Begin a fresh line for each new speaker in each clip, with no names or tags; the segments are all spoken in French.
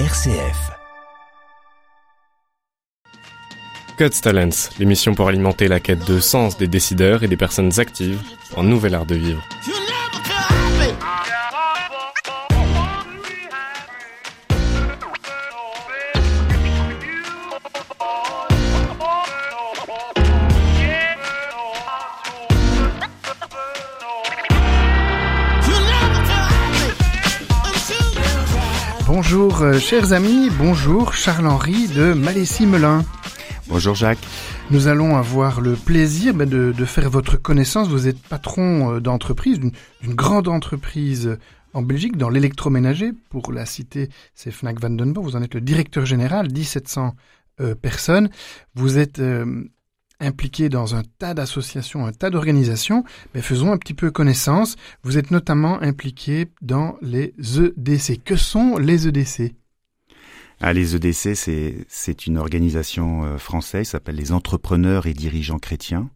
RCF.
Cuts Talents, l'émission pour alimenter la quête de sens des décideurs et des personnes actives en nouvel art de vivre.
Bonjour euh, chers amis, bonjour Charles-Henri de Malessy-Melun.
Bonjour Jacques.
Nous allons avoir le plaisir ben, de, de, faire votre connaissance. Vous êtes patron euh, d'entreprise, d'une grande entreprise en Belgique dans l'électroménager. Pour la citer, c'est Fnac Vandenborg. Vous en êtes le directeur général, 1700 euh, personnes. Vous êtes impliqué dans un tas d'associations, un tas d'organisations, mais faisons un petit peu connaissance. Vous êtes notamment impliqué dans les EDC. Que sont les EDC
ah, les EDC, c'est une organisation euh, française, s'appelle les Entrepreneurs et Dirigeants Chrétiens.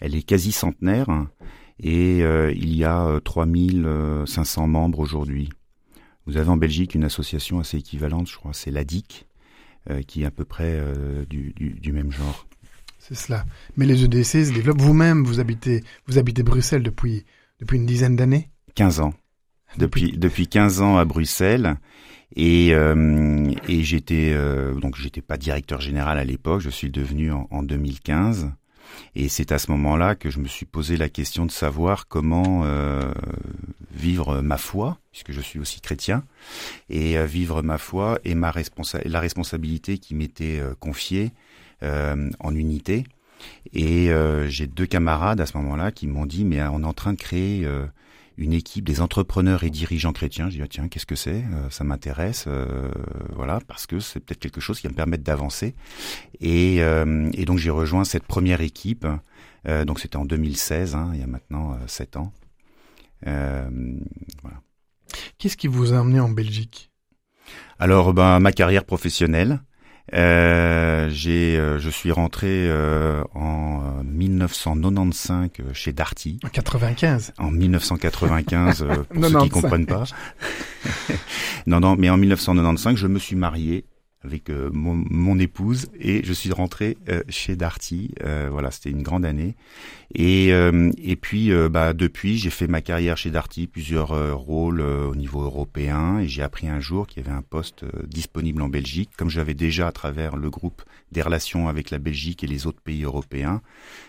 Elle est quasi centenaire et euh, il y a 3500 euh, membres aujourd'hui. Vous avez en Belgique une association assez équivalente, je crois, c'est l'ADIC, qui est à peu près du même genre.
C'est cela. Mais les EDC se développent. Vous-même, vous habitez, vous habitez Bruxelles depuis, depuis une dizaine d'années?
15 ans. Depuis, depuis 15 ans à Bruxelles. Et, euh, et j'étais euh, donc j'étais pas directeur général à l'époque, je suis devenu en, en 2015. Et c'est à ce moment-là que je me suis posé la question de savoir comment euh, vivre ma foi, puisque je suis aussi chrétien, et euh, vivre ma foi et ma responsa la responsabilité qui m'était euh, confiée euh, en unité. Et j'ai deux camarades à ce moment-là qui m'ont dit mais on est en train de créer une équipe des entrepreneurs et dirigeants chrétiens. Je dis ah, tiens qu'est-ce que c'est euh, Ça m'intéresse, euh, voilà parce que c'est peut-être quelque chose qui va me permettre d'avancer. Et, euh, et, donc j'ai rejoint cette première équipe. donc c'était en 2016, hein, il y a maintenant sept ans.
voilà. Qu'est-ce qui vous a amené en Belgique?
Alors ben ma carrière professionnelle. Euh, j'ai, euh, je suis rentré euh, en 1995 chez Darty.
En 95.
En 1995, pour ceux qui comprennent pas. non, non, mais en 1995, je me suis marié avec euh, mon, mon, épouse et je suis rentré euh, chez Darty. Euh, voilà, c'était une grande année. Et, et puis, bah, depuis, j'ai fait ma carrière chez Darty, plusieurs rôles au niveau européen. Et j'ai appris un jour qu'il y avait un poste disponible en Belgique, comme j'avais déjà à travers le groupe des relations avec la Belgique et les autres pays européens.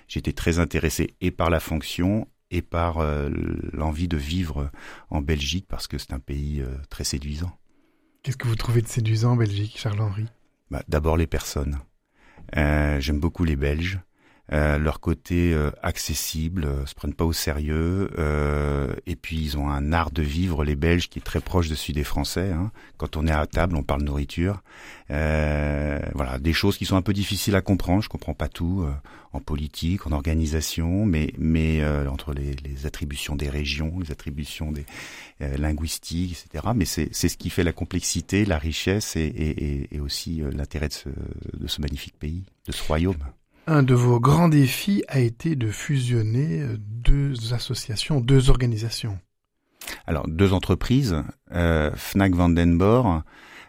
J'étais très intéressé et par la fonction et par l'envie de vivre en Belgique parce que c'est un pays très séduisant.
Qu'est-ce que vous trouvez de séduisant en Belgique, Charles-Henri?
Bah, D'abord les personnes. Euh, J'aime beaucoup les Belges. Euh, leur côté euh, accessible, euh, se prennent pas au sérieux, euh, et puis ils ont un art de vivre les Belges qui est très proche de celui des Français. Hein. Quand on est à table, on parle nourriture. Euh, voilà, des choses qui sont un peu difficiles à comprendre. Je comprends pas tout en politique, en organisation, mais mais entre les, les, attributions des régions, les attributions des linguistiques, etc. Mais c'est c'est ce qui fait la complexité, la richesse et, et, et aussi l'intérêt de ce, de ce magnifique pays, de ce royaume.
Un de vos grands défis a été de fusionner euh, deux associations, deux organisations.
Alors, deux entreprises. Euh, Fnac Vandenborg,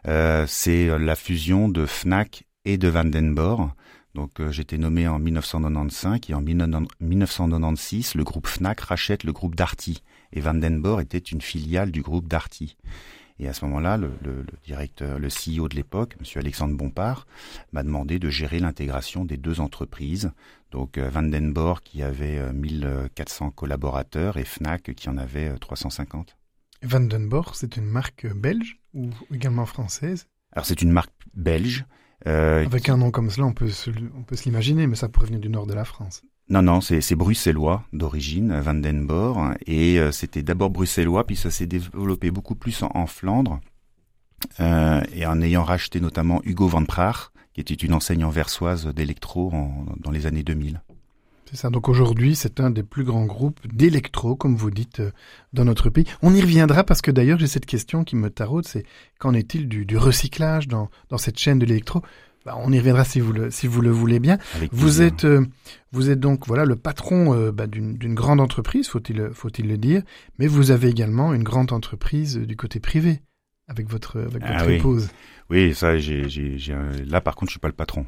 euh, c'est la fusion de Fnac et de Vandenborg. Donc, j'étais nommé en 1995 et en 1996, le groupe Fnac rachète le groupe Darty. Et Vandenborg était une filiale du groupe Darty. Et à ce moment-là, le, le, le, directeur, le CEO de l'époque, Monsieur Alexandre Bompard, m'a demandé de gérer l'intégration des deux entreprises. Donc euh, Vandenborg qui avait 1400 euh, collaborateurs et Fnac qui en avait 350.
Euh, Vandenborg, c'est une marque belge ou également française?
Alors c'est une marque belge.
Euh, Avec un nom comme cela, on peut se, on peut se l'imaginer, mais ça pourrait venir du nord de la France.
Non, non, c'est bruxellois d'origine, Vandenborg, et euh, c'était d'abord bruxellois, puis ça s'est développé beaucoup plus en, Flandre, euh, et en ayant racheté notamment Hugo Van Praag, qui était une enseigne anversoise d'électro dans les années 2000.
C'est ça. Donc aujourd'hui, c'est un des plus grands groupes d'électro, comme vous dites, euh, dans notre pays. On y reviendra parce que d'ailleurs, j'ai cette question qui me taraude, c'est qu'en est-il du, recyclage dans cette chaîne de l'électro? Bah, on y reviendra si vous le, si vous le voulez bien. vous êtes, euh, vous êtes donc voilà le patron euh, bah, d'une grande entreprise, faut-il faut-il le dire, mais vous avez également une grande entreprise du côté privé avec votre, avec ah votre épouse.
Oui, ça, j'ai, là par contre, je suis pas le patron.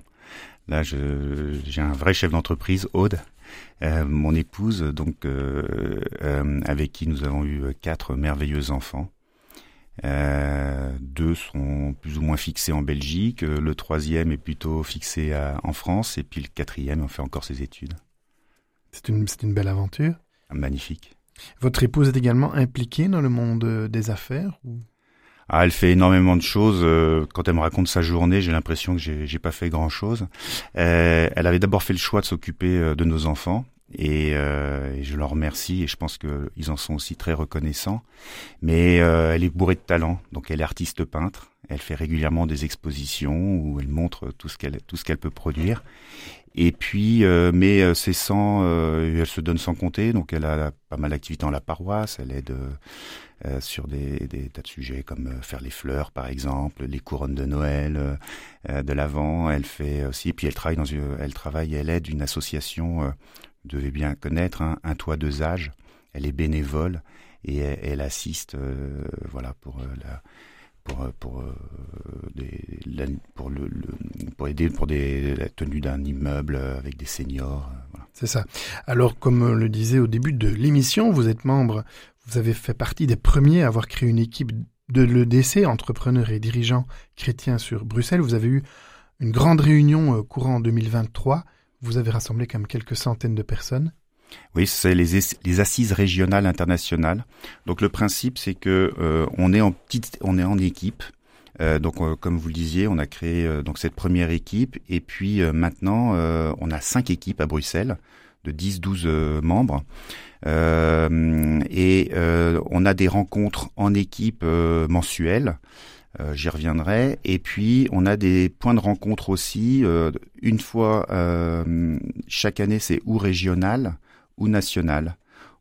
Là, j'ai un vrai chef d'entreprise, Aude, euh, mon épouse, donc euh, euh, avec qui nous avons eu quatre merveilleux enfants. Deux sont plus ou moins fixés en Belgique, le troisième est plutôt fixé en France, et puis le quatrième on fait encore ses études.
C'est une, c'est une belle aventure.
Magnifique.
Votre épouse est également impliquée dans le monde des affaires ou?
Ah, elle fait énormément de choses. Euh, quand elle me raconte sa journée, j'ai l'impression que j'ai, j'ai pas fait grand chose. Euh, elle avait d'abord fait le choix de s'occuper euh, de nos enfants. Et, et, je leur remercie et je pense qu'ils en sont aussi très reconnaissants. Mais elle est bourrée de talent, donc elle est artiste peintre. Elle fait régulièrement des expositions où elle montre tout ce qu'elle tout ce qu'elle peut produire. Et puis, mais c'est sans, elle se donne sans compter, donc elle a pas mal d'activités dans la paroisse. Elle aide euh, sur des, des, tas de sujets comme euh, faire les fleurs par exemple, les couronnes de Noël, euh, de l'Avent. Elle fait aussi, puis elle travaille dans une, elle travaille, elle aide une association, devez bien connaître, hein, un toit deux âges. Elle est bénévole et elle, assiste, voilà, pour la pour pour des, pour le, pour aider pour des la tenue d'un immeuble avec des seniors voilà.
c'est ça alors comme le disait au début de l'émission vous êtes membre vous avez fait partie des premiers à avoir créé une équipe de l'EDC, entrepreneurs et dirigeants chrétiens sur Bruxelles. Vous avez eu une grande réunion euh, courant en 2023. Vous avez rassemblé quand même quelques centaines de personnes.
Oui, c'est les, assises régionales internationales. Donc le principe, c'est que euh, on est en petite, on est en équipe. Euh, donc, comme vous le disiez, on a créé donc cette première équipe, et puis maintenant, on a cinq équipes à Bruxelles de 10-12 membres. Euh, et euh, on a des rencontres en équipe euh. J'y reviendrai. Et puis, on a des points de rencontre aussi. une fois chaque année, c'est ou régional ou national.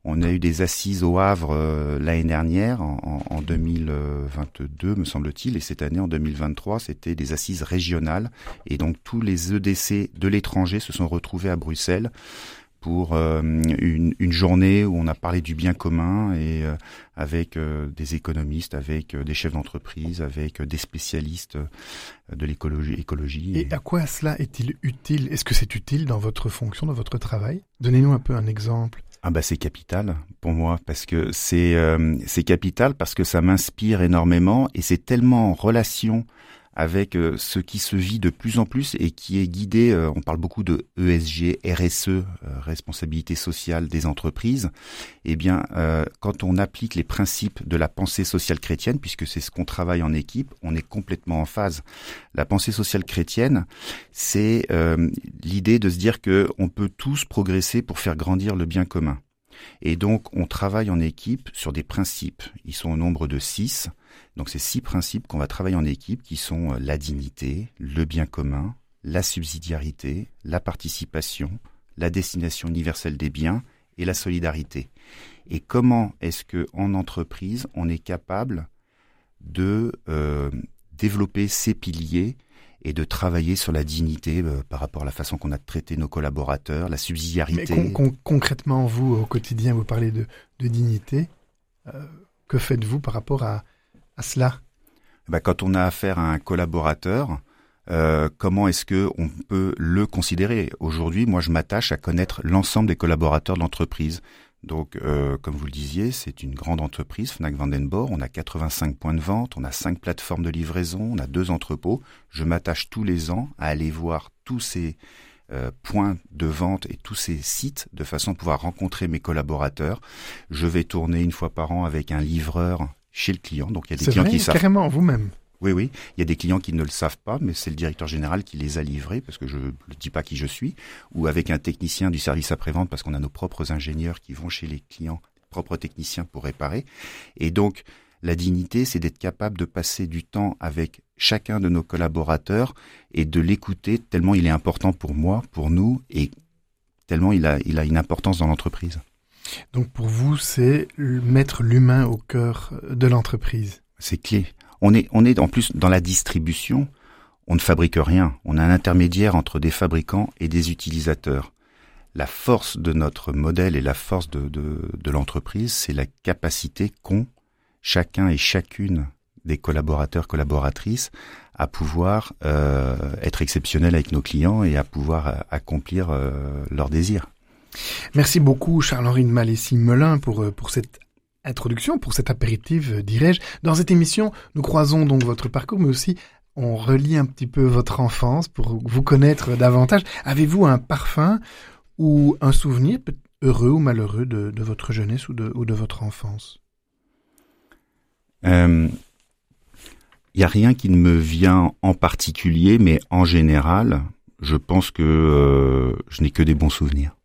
On a eu des assises au Havre l'année dernière, en, en, 2022 me semble-t-il, et cette année en 2023, c'était des assises régionales. Et donc tous les EDC de l'étranger se sont retrouvés à Bruxelles pour euh, une, une, journée où on a parlé du bien commun et euh, avec euh, des économistes, avec des chefs d'entreprise, avec des spécialistes de l'écologie. Écologie
et... à quoi cela est-il utile? Est-ce que c'est utile dans votre fonction, dans votre travail? Donnez-nous un peu un exemple.
Ah bah c'est capital pour moi parce que c'est c'est capital parce que ça m'inspire énormément et c'est tellement en relation avec euh, ce qui se vit de plus en plus et qui est guidé, euh, on parle beaucoup de ESG, RSE, euh, responsabilité sociale des entreprises, eh bien, quand on applique les principes de la pensée sociale chrétienne, puisque c'est ce qu'on travaille en équipe, on est complètement en phase. La pensée sociale chrétienne, c'est l'idée de se dire que on peut tous progresser pour faire grandir le bien commun. Et donc, on travaille en équipe sur des principes. Ils sont au nombre de six. Donc ces six principes qu'on va travailler en équipe qui sont euh, la dignité, le bien commun, la subsidiarité, la participation, la destination universelle des biens et la solidarité. Et comment est-ce que en entreprise on est capable de euh, développer ces piliers et de travailler sur la dignité euh, par rapport à la façon qu'on a traité nos collaborateurs, la subsidiarité?
Mais concrètement, vous, au quotidien, vous parlez de, dignité. que faites-vous par rapport à, à cela
bah, Quand on a affaire à un collaborateur, euh, comment est-ce que on peut le considérer? Aujourd'hui, moi, je m'attache à connaître l'ensemble des collaborateurs de l'entreprise. Donc, euh, comme vous le disiez, c'est une grande entreprise, Fnac Vandenborg. On a 85 points de vente, on a cinq plateformes de livraison, on a deux entrepôts. Je m'attache tous les ans à aller voir tous ces euh, points de vente et tous ces sites de façon à pouvoir rencontrer mes collaborateurs. Je vais tourner une fois par an avec un livreur chez le client. Donc il y a des clients qui savent.
Carrément, vous-même.
Oui, oui. Il y a des clients qui ne le savent pas, mais c'est le directeur général qui les a livrés, parce que je ne dis pas qui je suis, ou avec un technicien du service après-vente, parce qu'on a nos propres ingénieurs qui vont chez les clients, propres techniciens pour réparer. Et donc, la dignité, c'est d'être capable de passer du temps avec chacun de nos collaborateurs et de l'écouter tellement il est important pour moi, pour nous, et tellement il a, il a une importance dans l'entreprise.
Donc pour vous, c'est mettre l'humain au cœur de l'entreprise.
C'est clé. On est, on est en plus dans la distribution. On ne fabrique rien. On a un intermédiaire entre des fabricants et des utilisateurs. La force de notre modèle et la force de, de, l'entreprise, c'est la capacité qu'ont chacun et chacune des collaborateurs, collaboratrices à pouvoir euh, être exceptionnels avec nos clients et à pouvoir euh, accomplir euh, leurs désirs.
Merci beaucoup Charles-Henri de Malessy-Melin pour, pour cette introduction, pour cet apéritif, dirais-je. Dans cette émission, nous croisons donc votre parcours, mais aussi on relie un petit peu votre enfance pour vous connaître davantage. Avez-vous un parfum ou un souvenir heureux ou malheureux de, votre jeunesse ou de, votre enfance?
Euh, il n'y a rien qui ne me vient en particulier, mais en général, je pense que euh, je n'ai que des bons souvenirs.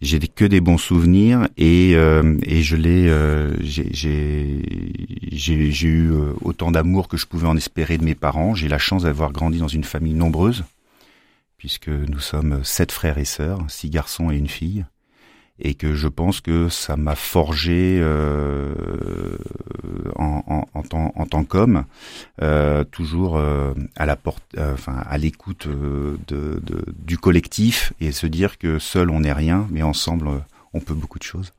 J'ai que des bons souvenirs et, euh, et je l'ai, euh, j'ai eu autant d'amour que je pouvais en espérer de mes parents. J'ai la chance d'avoir grandi dans une famille nombreuse, puisque nous sommes sept frères et sœurs, six garçons et une fille et que je pense que ça m'a forgé euh, en, en, en, tant, en tant qu'homme, euh, toujours euh, à la porte, euh, enfin à l'écoute euh, de, de, du collectif et se dire que seul on n'est rien, mais ensemble on peut beaucoup de choses.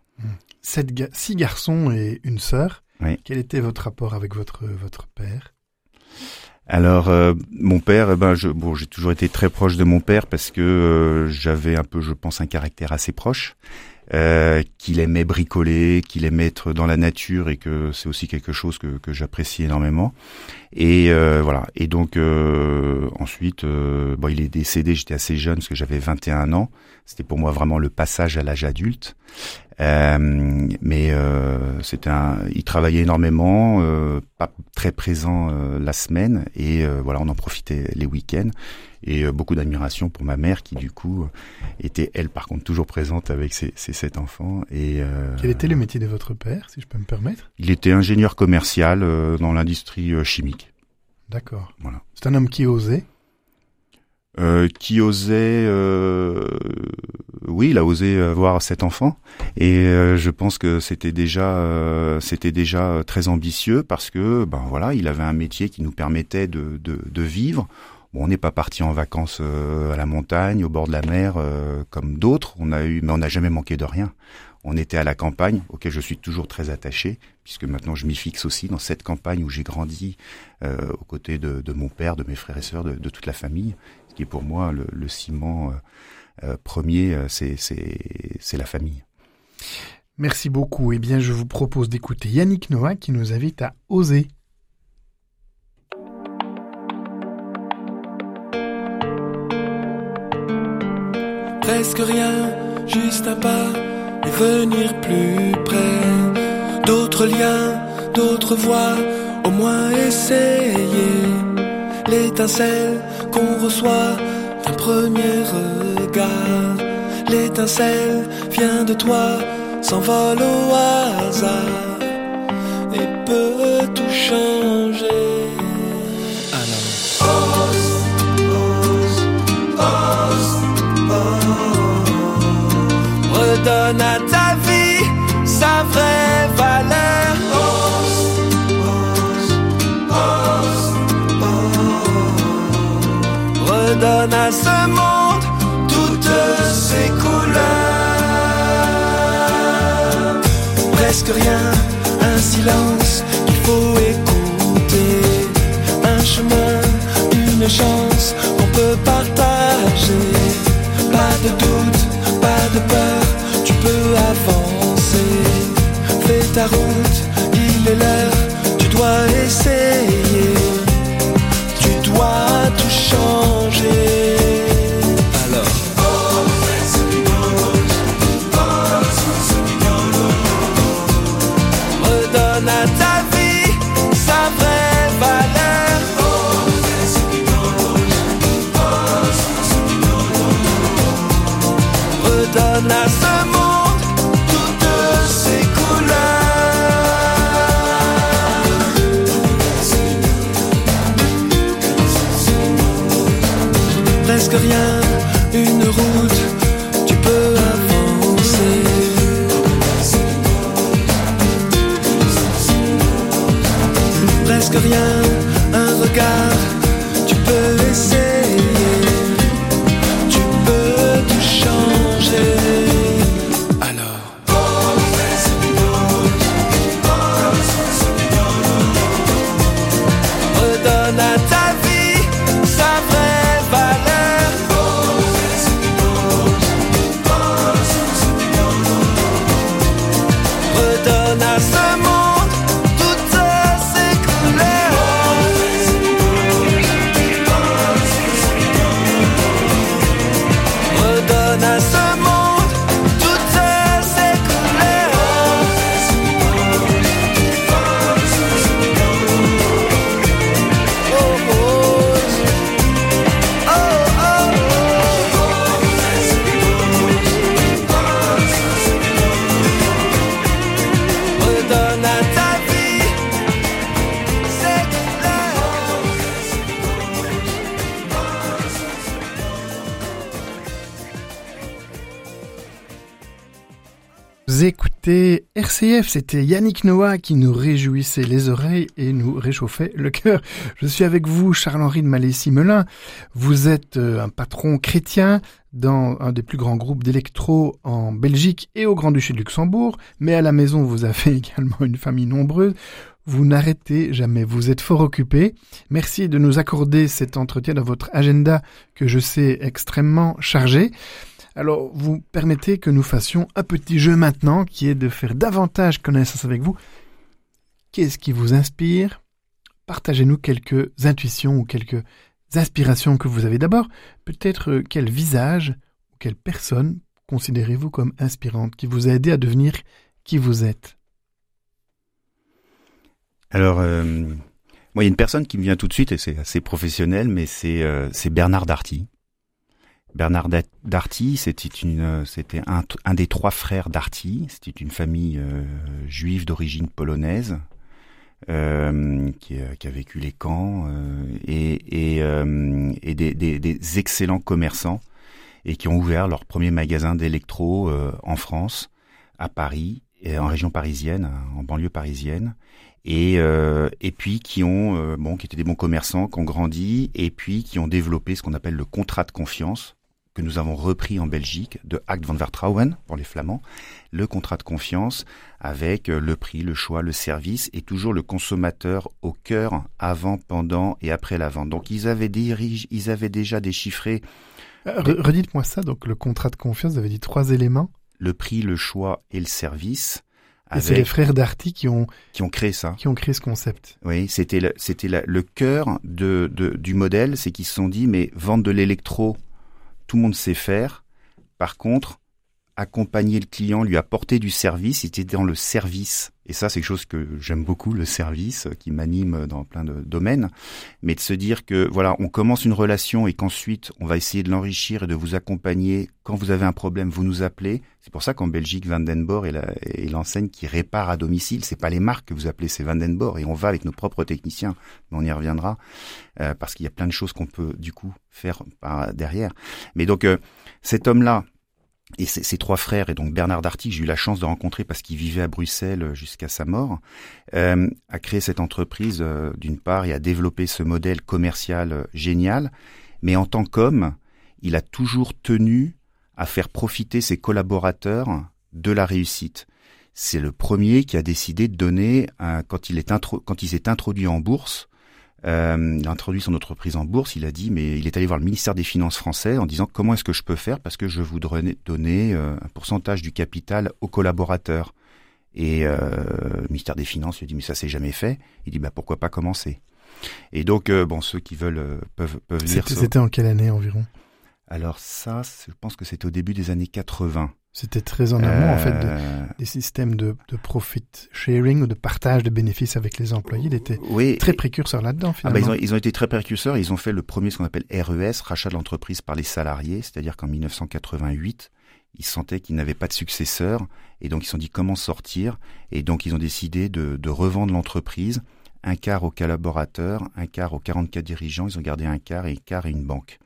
Sept ga six garçons et une sœur. Oui. Quel était votre rapport avec votre votre père?
Alors euh, mon père, eh ben je, bon, j'ai toujours été très proche de mon père parce que euh, j'avais un peu, je pense, un caractère assez proche. Euh, qu'il aimait bricoler, qu'il aimait être dans la nature et que c'est aussi quelque chose que, j'apprécie énormément. Et euh, voilà. Et donc euh, ensuite, bon, il est décédé. J'étais assez jeune parce que j'avais 21 ans. C'était pour moi vraiment le passage à l'âge adulte. Mais c'était un, il travaillait énormément, pas très présent la semaine et voilà, on en profitait les week-ends et euh, beaucoup d'admiration pour ma mère qui du coup était elle par contre toujours présente avec ses, ses sept enfants. Et
euh, quel était le métier de votre père, si je peux me permettre?
Il était ingénieur commercial euh, dans l'industrie chimique.
D'accord. Voilà. C'est un homme qui osait.
Euh, qui osait, euh, oui, il a osé avoir sept enfants, et euh, je pense que c'était déjà, c'était déjà très ambitieux parce que, ben voilà, il avait un métier qui nous permettait de, de, de vivre. Bon, on n'est pas parti en vacances euh, à la montagne, au bord de la mer, euh, comme d'autres. On a eu, mais on n'a jamais manqué de rien. On était à la campagne, auquel je suis toujours très attaché, puisque maintenant je m'y fixe aussi dans cette campagne où j'ai grandi euh, aux côtés de, de, mon père, de mes frères et sœurs, de, de, toute la famille. Qui est pour moi le, le ciment premier, c'est la famille.
Merci beaucoup. Eh bien, je vous propose d'écouter Yannick Noah qui nous invite à oser.
presque rien, juste un pas et venir plus près. D'autres liens, d'autres voix, au moins essayer. L'étincelle qu'on reçoit d'un premier regard. L'étincelle vient de toi, s'envole au hasard et peut tout changer. donne à À ce monde toutes ses couleurs. Presque rien, un silence
C'était Yannick Noah qui nous réjouissait les oreilles et nous réchauffait le cœur. Je suis avec vous, Charles-Henri de Malessy-Melun. Vous êtes euh, un patron chrétien dans un des plus grands groupes d'électro en Belgique et au Grand-Duché de Luxembourg, mais à la maison vous avez également une famille nombreuse. Vous n'arrêtez jamais, vous êtes fort occupé. Merci de nous accorder cet entretien dans votre agenda que je sais extrêmement chargé. Alors, vous permettez que nous fassions un petit jeu maintenant, qui est de faire davantage connaissance avec vous. Qu'est-ce qui vous inspire? Partagez-nous quelques intuitions ou quelques inspirations que vous avez. D'abord, peut-être euh, quel visage ou quelle personne considérez-vous comme inspirante, qui vous a aidé à devenir qui vous êtes?
Alors, euh, moi, il y a une personne qui me vient tout de suite, et c'est assez professionnel, mais c'est euh, c'est Bernard Darty. Bernard Da- Darty, c'était euh, un, des trois frères Darty. C'était une famille euh, juive d'origine polonaise euh, qui, a- qui a vécu les camps euh, et, et, euh, des, excellents commerçants et qui ont ouvert leur premier magasin d'électro euh, en France, à Paris, en région parisienne, en banlieue parisienne et euh, puis qui ont euh, bon qui étaient des bons commerçants qui ont grandi et puis qui ont développé ce qu'on appelle le contrat de confiance que nous avons repris en Belgique de Act van Vertrouwen pour les flamands le contrat de confiance avec euh, le prix le choix le service et toujours le consommateur au cœur avant pendant et après la vente donc ils avaient dirige ils avaient déjà déchiffré
Euh, re- Redites-moi ça, donc le contrat de confiance, vous avez dit trois éléments.
le prix le choix et le service
Et c'est les
avec,
frères Darty qui ont,
qui ont créé ça
qui ont créé ce concept.
Oui, c'était le, c'était le cœur de, de- du modèle, c'est qu'ils se sont dit, mais vendre de l'électro, tout le monde sait faire. Par contre, accompagner le client, lui apporter du service, c'était dans le service. Et ça, c'est quelque chose que j'aime beaucoup, le service, euh, qui m'anime dans plein de domaines. Mais de se dire que, voilà, on commence une relation et qu'ensuite, on va essayer de l'enrichir et de vous accompagner. Quand vous avez un problème, vous nous appelez. C'est pour ça qu'en Belgique, Vandenborg est l'enseigne qui répare à domicile. C'est pas les marques que vous appelez, c'est Vandenborg. Et on va avec nos propres techniciens. Mais on y reviendra. euh, parce qu'il y a plein de choses qu'on peut, du coup, faire par derrière. Mais donc, euh, cet homme-là, et ses, trois frères, et donc Bernard Darty, j'ai eu la chance de rencontrer parce qu'il vivait à Bruxelles euh, jusqu'à sa mort, euh, a créé cette entreprise euh, d'une part et a développé ce modèle commercial euh, génial. Mais en tant qu'homme, il a toujours tenu à faire profiter ses collaborateurs de la réussite. C'est le premier qui a décidé de donner, un- quand il est intro- quand il s'est introduit en bourse, euh, il a introduit son entreprise en bourse, il a dit, mais il est allé voir le ministère des Finances français en disant comment est-ce que je peux faire parce que je voudrais donner euh, un pourcentage du capital aux collaborateurs. Et euh, le ministère des Finances lui dit mais ça c'est jamais fait. Il dit bah pourquoi pas commencer? Et donc euh, bon ceux qui veulent euh, peuvent peuvent lire.
C'était en quelle année environ?
Alors ça, je pense que c'était au début des années 80.
C'était très en amont, en fait, de-
Euh,
des systèmes de, de profit sharing ou de partage de bénéfices avec les employés. Il était
oui,
très précurseur là-dedans,
Ah bah,
finalement.
ils, ont, ils ont été très précurseurs. Ils ont fait le premier, ce qu'on appelle RES, rachat de l'entreprise par les salariés. C'est-à-dire qu'en 1988, ils sentaient qu'ils n'avaient pas de successeur. Et donc, ils se sont dit comment sortir. Et donc, ils ont décidé de, de revendre l'entreprise. Un quart aux collaborateurs, un quart aux 44 dirigeants. Ils ont gardé un quart et un quart et une banque.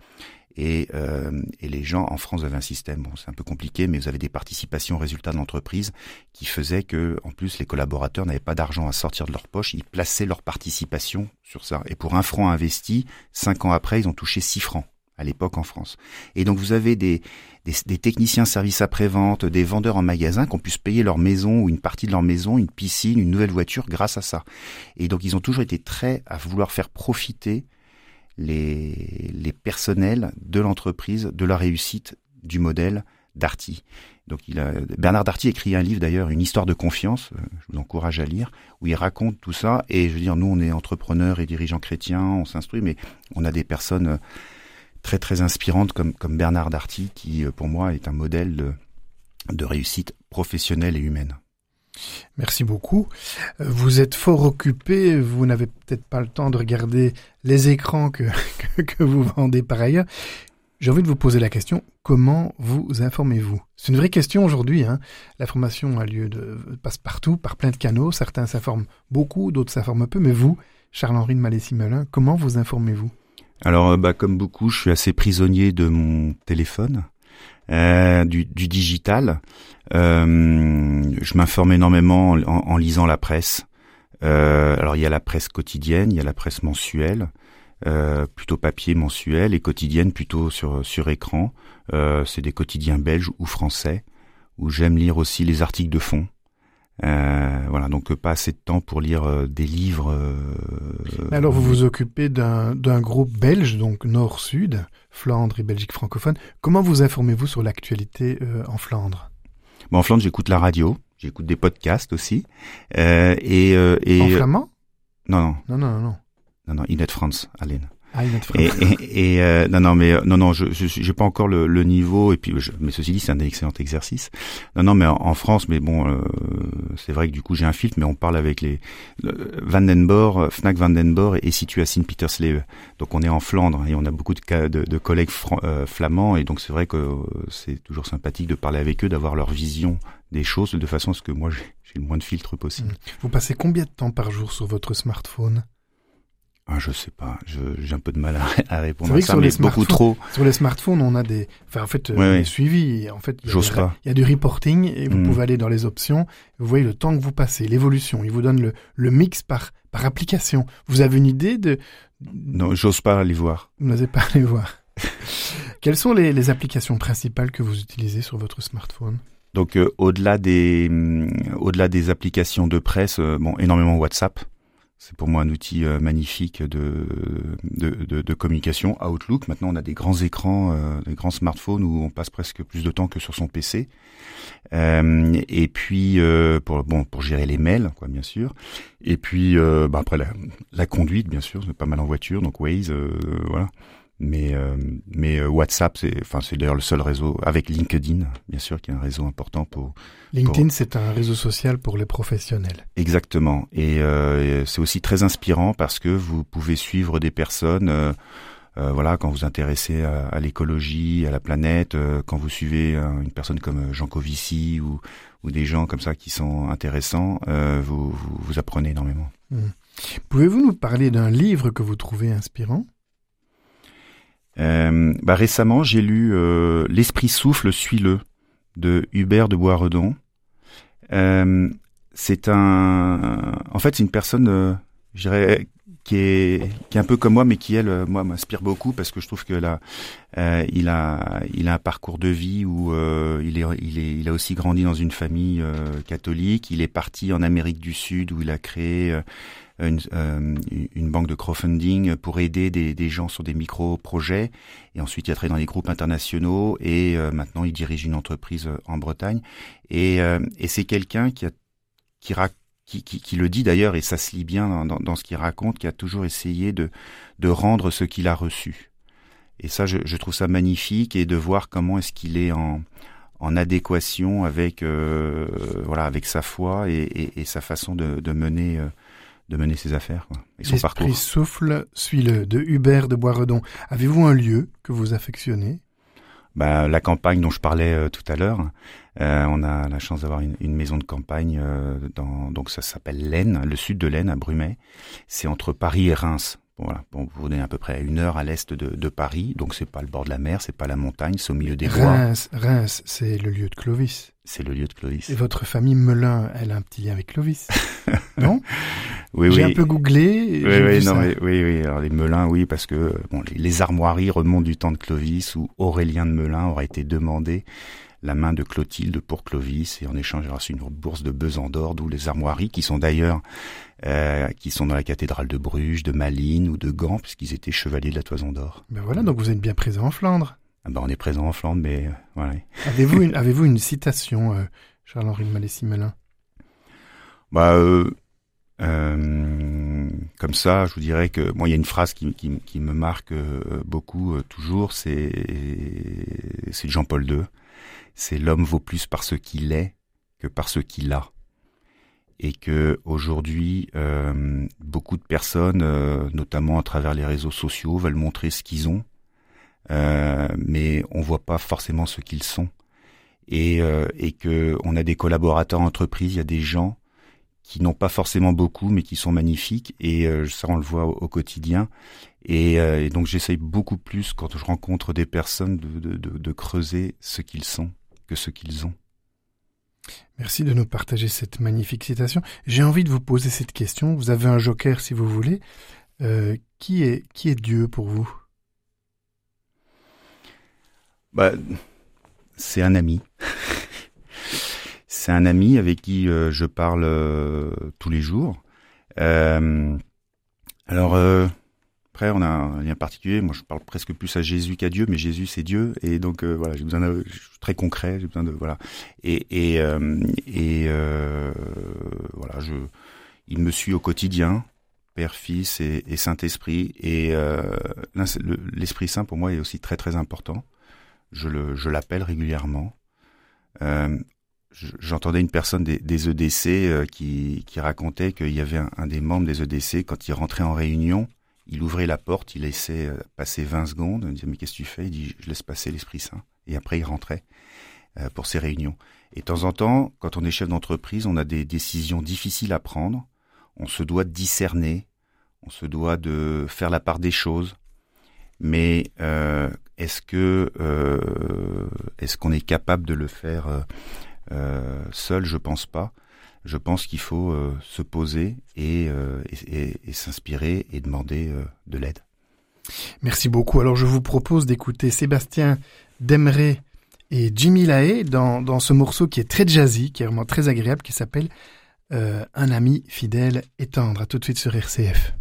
Et, euh, et les gens en France avaient un système, bon c'est un peu compliqué, mais vous avez des participations résultats de l'entreprise qui faisaient que, en plus, les collaborateurs n'avaient pas d'argent à sortir de leur poche, ils plaçaient leur participation sur ça. Et pour un franc investi, cinq ans après, ils ont touché six francs. à l'époque en France. Et donc vous avez des, des, des techniciens services après-vente, des vendeurs en magasin qui ont pu se payer leur maison ou une partie de leur maison, une piscine, une nouvelle voiture grâce à ça. Et donc ils ont toujours été très à vouloir faire profiter les, les personnels de l'entreprise de la réussite du modèle Darty. Donc Bernard Darty écrit un livre d'ailleurs, une histoire de confiance, euh, je vous encourage à lire, où il raconte tout ça. Et je veux dire, nous on est entrepreneurs et dirigeants chrétiens, on s'instruit, mais on a des personnes euh, très très inspirantes comme, comme Bernard Darty, qui euh, pour moi est un modèle de, de réussite professionnelle et humaine.
Merci beaucoup. Vous êtes fort occupé, vous n'avez peut-être pas le temps de regarder les écrans que, vous vendez par ailleurs. J'ai envie de vous poser la question, comment vous informez-vous? C'est une vraie question aujourd'hui. Hein. La formation a lieu de passe partout, par plein de canaux. Certains s'informent beaucoup, d'autres s'informent peu. Mais vous, Charles-Henri de Malessy-Melun, comment vous informez-vous?
Alors, bah, comme beaucoup, je suis assez prisonnier de mon téléphone. Euh, du, du, digital. Euh, je m'informe énormément en, en, lisant la presse. Euh, alors il y a la presse quotidienne, il y a la presse mensuelle, euh, plutôt papier mensuel et quotidienne plutôt sur sur écran. Euh, c'est des quotidiens belges ou français où j'aime lire aussi les articles de fond. Euh, voilà, donc pas assez de temps pour lire euh, des livres. Euh,
alors vous vous occupez d'un d'un groupe belge, donc Nord-Sud, Flandre et Belgique francophone. Comment vous informez-vous sur l'actualité en Flandre?
Bon, En Flandre, j'écoute la radio, j'écoute des podcasts aussi. et, et
en flamand?
Non, non.
Non, non, non.
Non, non, Inet France, Aline.
Ah, France.
Et, et, et euh, non, non, mais non, non, je, j'ai pas encore le, le, niveau. Et puis, je, mais ceci dit, c'est un excellent exercice. Non, non, mais en, en France, mais bon, euh, c'est vrai que du coup, j'ai un filtre, mais on parle avec les Vandenborg, Fnac Vandenborg est situé à Sint-Pietersleeuwen. Donc, on est en Flandre et on a beaucoup de, de, de collègues euh, flamands. Et donc, c'est vrai que c'est toujours sympathique de parler avec eux, d'avoir leur vision des choses de façon à ce que moi, j'ai le moins de filtres possible.
Vous passez combien de temps par jour sur votre smartphone?
Ah, je sais pas, j'ai un peu de mal à, à répondre à ça, mais beaucoup trop.
Sur les smartphones, on a des, enfin en fait,
ouais,
des suivis. En fait, il y,
a,
il y a du reporting et vous mmh. pouvez aller dans les options. Vous voyez le temps que vous passez, l'évolution. Il vous donne le, le mix par par application. Vous avez une idée de
Non, j'ose pas aller voir.
Vous n'osez pas aller voir. Quelles sont les, les, applications principales que vous utilisez sur votre smartphone?
Donc euh, au-delà des euh, au-delà des applications de presse, euh, bon énormément WhatsApp. C'est pour moi un outil euh, magnifique de, de, de, de, communication. Outlook, maintenant on a des grands écrans, euh, des grands smartphones où on passe presque plus de temps que sur son PC. Euh, et puis euh, pour bon pour gérer les mails, quoi, bien sûr. Et puis euh, bah, après la, la, conduite, bien sûr, c'est pas mal en voiture, donc Waze, voilà. Mais mais WhatsApp, c'est enfin c'est d'ailleurs le seul réseau avec LinkedIn, bien sûr, qui est un réseau important pour
LinkedIn, c'est un réseau social pour les professionnels.
Exactement. Et euh, c'est aussi très inspirant parce que vous pouvez suivre des personnes. Euh, euh, voilà, quand vous intéressez à, à l'écologie, à la planète, euh, quand vous suivez une personne comme Jean Covici ou, ou des gens comme ça qui sont intéressants, euh, vous, vous, vous, apprenez énormément.
Mmh. Pouvez-vous nous parler d'un livre que vous trouvez inspirant?
Bah, Récemment, j'ai lu L'Esprit souffle, suis-le de Hubert de Boisredon. Euh, c'est un, en fait, c'est une personne, euh, je dirais, qui est qui est un peu comme moi, mais qui elle, euh, moi, m'inspire beaucoup parce que je trouve que là, euh, il a il a un parcours de vie où euh, il est il est il a aussi grandi dans une famille euh, catholique. Il est parti en Amérique du Sud où il a créé une, une, banque de crowdfunding pour aider des, des gens sur des micro-projets. Et ensuite, il a travaillé dans les groupes internationaux et maintenant, il dirige une entreprise en Bretagne. Et, et c'est quelqu'un qui a qui qui, qui, qui, le dit d'ailleurs, et ça se lit bien dans, dans, dans ce qu'il raconte, qui a toujours essayé de, de rendre ce qu'il a reçu. Et ça, je, je, trouve ça magnifique, et de voir comment est-ce qu'il est en, en adéquation avec, euh, voilà, avec sa foi et, et, et sa façon de, de mener. Euh, de mener ses affaires quoi, et son parcours.
souffle, suis-le, de Hubert de Boisredon. Avez-vous un lieu que vous affectionnez?
Bah, la campagne dont je parlais euh, tout à l'heure. Euh, on a la chance d'avoir une, une, maison de campagne euh, dans donc ça s'appelle l'Aisne, le sud de l'Aisne à Brumet. C'est entre Paris et Reims voilà, bon, vous venez à peu près à une heure à l'est de, de Paris, donc c'est pas le bord de la mer, c'est pas la montagne, c'est au milieu des bois.
Reims, Reims, c'est le lieu de Clovis.
C'est le lieu de Clovis.
Et votre famille Melun, elle a un petit lien avec Clovis, non?
Oui,
J'ai
oui.
un peu googlé.
Oui, oui, non, mais, oui, oui. Alors les Melun, oui, parce que bon, les, les armoiries remontent du temps de Clovis où Aurélien de Melun aurait été demandé la main de Clotilde pour Clovis et en échange il reçu une bourse de Besançon d'or, d'où les armoiries qui sont d'ailleurs euh, qui sont dans la cathédrale de Bruges, de Malines ou de Gand puisqu'ils étaient chevaliers de la Toison d'or.
Ben voilà, donc vous êtes bien présent en Flandre.
Ah ben, on est présent en Flandre, mais euh, voilà.
Avez-vous une, avez-vous une citation, euh, Charles-Henri de Malessy-Melun
Bah, euh, comme ça, je vous dirais que bon, il y a une phrase qui, qui, qui me marque beaucoup toujours, c'est c'est Jean-Paul II. C'est l'homme vaut plus par ce qu'il est que par ce qu'il a. Et que aujourd'hui, euh, beaucoup de personnes, euh, notamment à travers les réseaux sociaux, veulent montrer ce qu'ils ont, euh, mais on voit pas forcément ce qu'ils sont. Et, et que on a des collaborateurs en entreprise, il y a des gens qui n'ont pas forcément beaucoup, mais qui sont magnifiques. Et euh, ça, on le voit au, quotidien. Et, donc, j'essaye beaucoup plus, quand je rencontre des personnes, de creuser ce qu'ils sont que ce qu'ils ont.
Merci de nous partager cette magnifique citation. J'ai envie de vous poser cette question. Vous avez un joker si vous voulez. Euh, qui est qui est Dieu pour vous?
Bah, c'est un ami. c'est un ami avec qui euh, je parle euh, tous les jours. Alors, après, on a un lien particulier. Moi, je parle presque plus à Jésus qu'à Dieu, mais Jésus, c'est Dieu. Et donc, euh, voilà, j'ai besoin de... Je suis très concret, j'ai besoin de... Voilà. Et, et, euh, et euh, voilà, je... Il me suit au quotidien, Père, Fils et, Saint-Esprit. Et euh, l'Esprit Saint, pour moi, est aussi très, très important. Je le, je l'appelle régulièrement. Euh, je- J'entendais une personne des, EDC euh, qui, qui racontait qu'il y avait un des membres des EDC, quand il rentrait en réunion, il ouvrait la porte, il laissait euh, passer 20 secondes, il disait mais qu'est-ce que tu fais? Il dit je laisse passer l'Esprit Saint. Et après il rentrait euh, pour ses réunions. Et de temps en temps, quand on est chef d'entreprise, on a des décisions difficiles à prendre. On se doit de discerner, on se doit de faire la part des choses. Mais euh, est-ce que est-ce qu'on est capable de le faire seul? Je pense pas. Je pense qu'il faut euh, se poser et, euh, et, et- et s'inspirer et demander euh, de l'aide.
Merci beaucoup. Alors je vous propose d'écouter Sébastien Demré et Jimmy Lahaye dans, dans ce morceau qui est très jazzy, qui est vraiment très agréable, qui s'appelle euh, Un ami fidèle et tendre. À tout de suite sur RCF.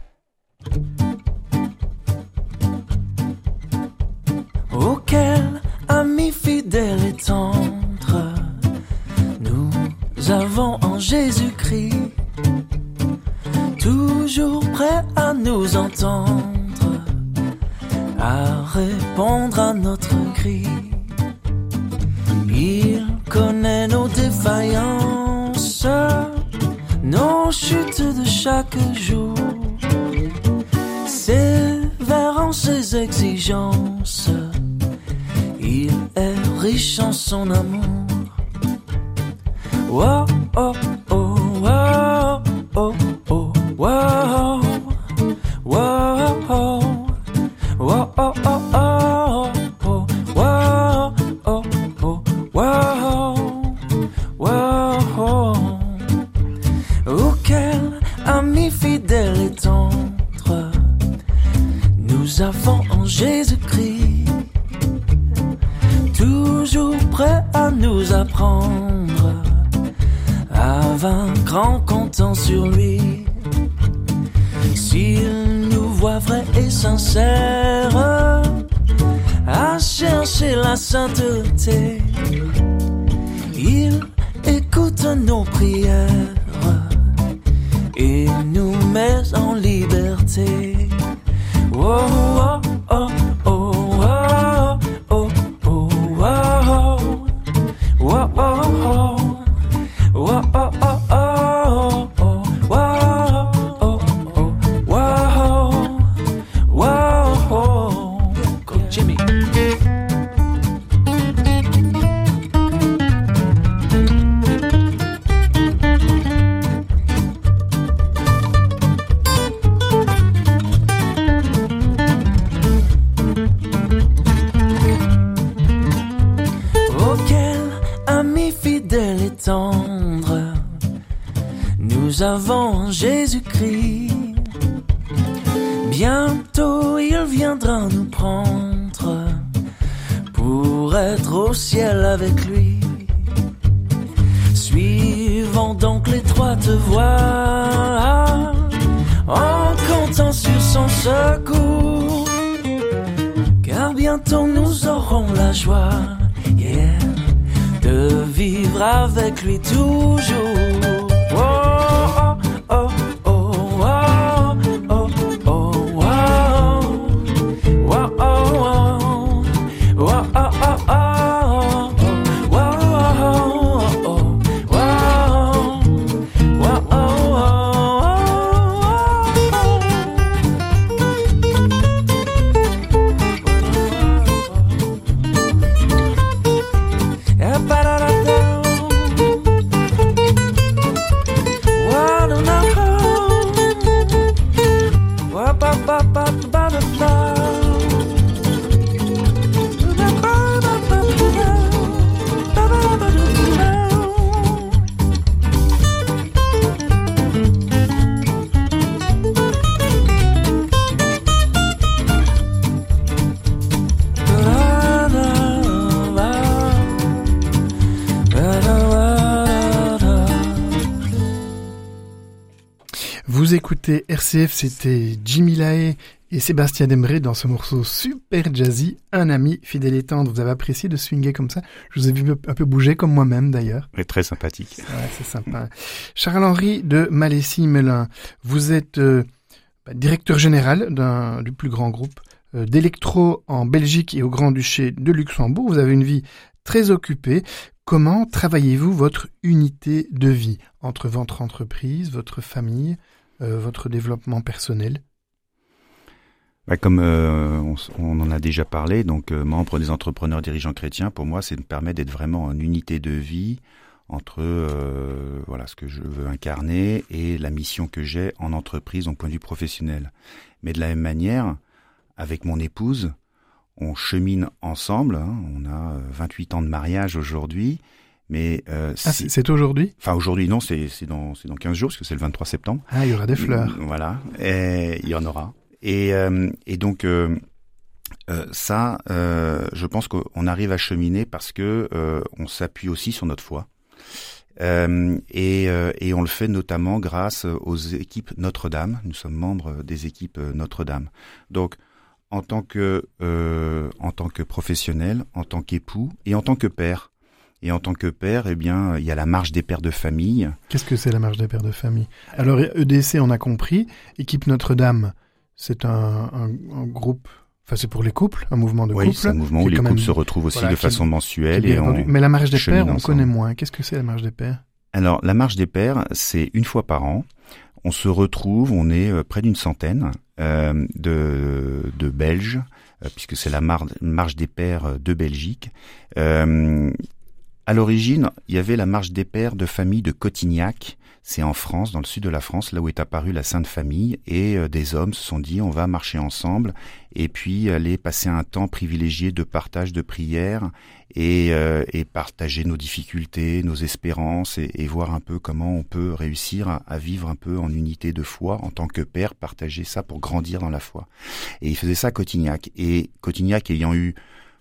Auquel ami fidèle et tendre avons en Jésus-Christ, toujours prêt à nous entendre, à répondre à notre cri. Il connaît nos défaillances, nos chutes de chaque jour sévère en ses exigences. Il est riche en son amour. Whoa, oh,
RCF, c'était Jimmy Lae et Sébastien Dembré dans ce morceau super jazzy, Un ami fidèle et tendre. Vous avez apprécié de swinguer comme ça Je vous ai vu un peu bouger comme moi-même d'ailleurs.
Oui, très sympathique.
Ouais, c'est sympa. Charles-Henri de Malessy-Melun, vous êtes euh, bah, directeur général d'un du plus grand groupe euh, d'électro en Belgique et au Grand-Duché de Luxembourg. Vous avez une vie très occupée. Comment travaillez-vous votre unité de vie? Entre votre entreprise, votre famille votre développement personnel
bah, comme euh, on, en a déjà parlé, donc euh, membre des entrepreneurs dirigeants chrétiens, pour moi, c'est me permet d'être vraiment en unité de vie entre voilà ce que je veux incarner et la mission que j'ai en entreprise, en point de vue professionnel. Mais de la même manière, avec mon épouse, on chemine ensemble. Hein. on a 28 ans de mariage aujourd'hui. Mais
euh, ah, c'est aujourd'hui?
Enfin aujourd'hui non, c'est dans c'est dans 15 jours parce que c'est le 23 septembre.
Ah, il y aura des fleurs.
Mm, voilà, et il y en aura. Et euh, et donc euh, euh ça, euh, je pense qu'on arrive à cheminer parce que on s'appuie aussi sur notre foi. et, et on le fait notamment grâce aux équipes Notre-Dame. Nous sommes membres des équipes Notre-Dame. Donc en tant que en tant que professionnel, en tant qu'époux et en tant que père, et en tant que père, eh bien, il y a la marche des pères de famille.
Qu'est-ce que c'est la marche des pères de famille? Alors EDC, on a compris. Équipe Notre-Dame, c'est un, un, groupe. Enfin, c'est pour les couples, un mouvement de
oui,
couple.
c'est un mouvement où les couples se retrouvent aussi de façon mensuelle. Et
Mais la marche des pères, on connaît moins. Qu'est-ce que c'est la marche des pères?
Alors, la marche des pères, c'est une fois par an. On se retrouve, on est euh, près d'une centaine euh, de, de Belges, euh, puisque c'est la marche des pères de Belgique. Euh, à l'origine, il y avait la marche des pères de famille de Cotignac. C'est en France, dans le sud de la France, là où est apparue la Sainte Famille, et euh, des hommes se sont dit on va marcher ensemble et puis aller passer un temps privilégié de partage de prières et, euh, partager nos difficultés, nos espérances et, et, voir un peu comment on peut réussir à, à, vivre un peu en unité de foi en tant que père, partager ça pour grandir dans la foi. Et il faisait ça à Cotignac. Et Cotignac ayant eu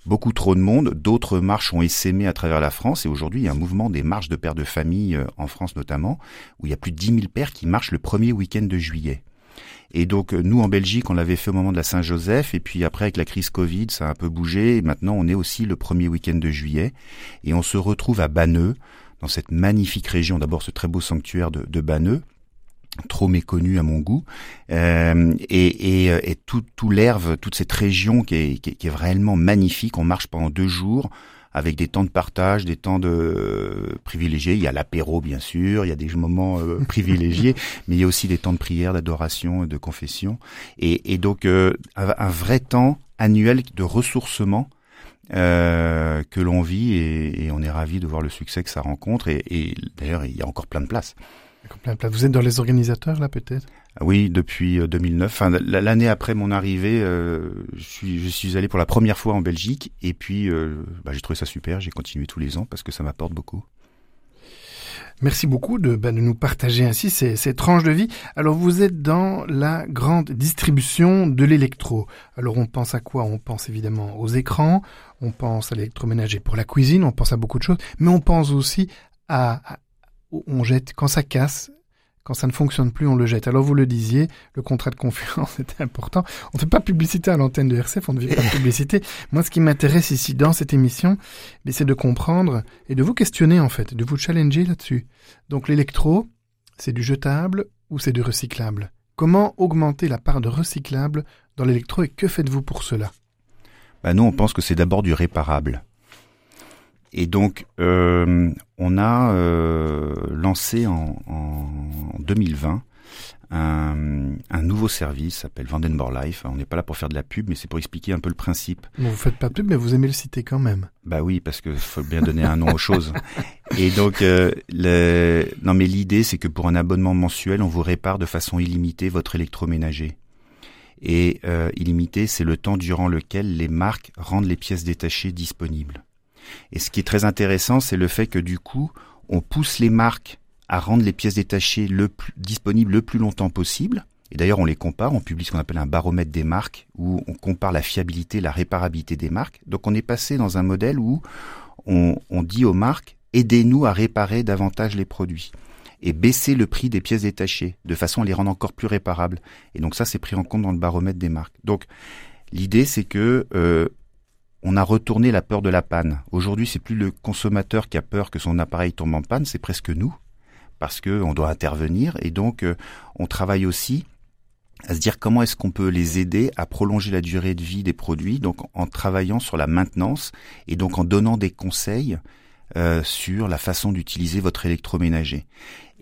beaucoup trop de monde. D'autres marches ont essaimé à travers la France et aujourd'hui il y a un mouvement des marches de pères de famille euh, en France notamment où il y a plus de 10 000 pères qui marchent le premier week-end de juillet. Et donc euh, nous en Belgique, on l'avait fait au moment de la Saint-Joseph et puis après avec la crise Covid, ça a un peu bougé et maintenant on est aussi le premier week-end de juillet et on se retrouve à Banneux dans cette magnifique région, d'abord ce très beau sanctuaire de, de Banneux, trop méconnu à mon goût euh, et, et, euh, et, tout, tout l'herbe, toute cette région qui est, qui, est, vraiment magnifique. On marche pendant deux jours avec des temps de partage, des temps de privilégiés. Il y a l'apéro bien sûr, il y a des moments euh, privilégiés, mais il y a aussi des temps de prière, d'adoration, de confession, et, et donc euh, un, vrai temps annuel de ressourcement. Euh, que l'on vit et, et, on est ravi de voir le succès que ça rencontre et, et d'ailleurs il y a encore plein de places.
Vous êtes dans les organisateurs là peut-être?
Oui, depuis 2009. Euh, enfin, l'année après mon arrivée, euh, je, suis, je suis allé pour la première fois en Belgique et puis euh, bah, j'ai trouvé ça super. J'ai continué tous les ans parce que ça m'apporte beaucoup.
Merci beaucoup de, ben, de nous partager ainsi ces, ces, tranches de vie. Alors vous êtes dans la grande distribution de l'électro. Alors on pense à quoi? On pense évidemment aux écrans, on pense à l'électroménager pour la cuisine, on pense à beaucoup de choses, mais on pense aussi à on jette quand ça casse, quand ça ne fonctionne plus, on le jette. Alors vous le disiez, le contrat de confiance était important. On ne fait pas publicité à l'antenne de RCF, on ne fait pas de publicité. Moi, ce qui m'intéresse ici dans cette émission, c'est de comprendre et de vous questionner en fait, de vous challenger là-dessus. Donc l'électro, c'est du jetable ou c'est du recyclable? Comment augmenter la part de recyclable dans l'électro et que faites-vous pour cela?
Bah Nous, on pense que c'est d'abord du réparable. Et donc, euh, on a euh, lancé en, en 2020 un, un, nouveau service, s'appelle Vandenborg Life. On n'est pas là pour faire de la pub, mais c'est pour expliquer un peu le principe.
Bon, vous faites pas de pub, mais vous aimez le citer quand même.
Bah oui, parce que faut bien donner un nom aux choses. Et donc, euh, le... non, mais l'idée, c'est que pour un abonnement mensuel, on vous répare de façon illimitée votre électroménager. Et euh, illimité, c'est le temps durant lequel les marques rendent les pièces détachées disponibles. Et ce qui est très intéressant, c'est le fait que du coup, on pousse les marques à rendre les pièces détachées le plus, disponibles le plus longtemps possible. Et d'ailleurs, on les compare, on publie ce qu'on appelle un baromètre des marques, où on compare la fiabilité, la réparabilité des marques. Donc on est passé dans un modèle où on, dit aux marques, aidez-nous à réparer davantage les produits et baisser le prix des pièces détachées, de façon à les rendre encore plus réparables. Et donc ça, c'est pris en compte dans le baromètre des marques. Donc l'idée, c'est que euh, on a retourné la peur de la panne. Aujourd'hui, c'est plus le consommateur qui a peur que son appareil tombe en panne, c'est presque nous, parce que on doit intervenir. Et donc, euh, on travaille aussi à se dire comment est-ce qu'on peut les aider à prolonger la durée de vie des produits, donc en travaillant sur la maintenance et donc en donnant des conseils euh, sur la façon d'utiliser votre électroménager.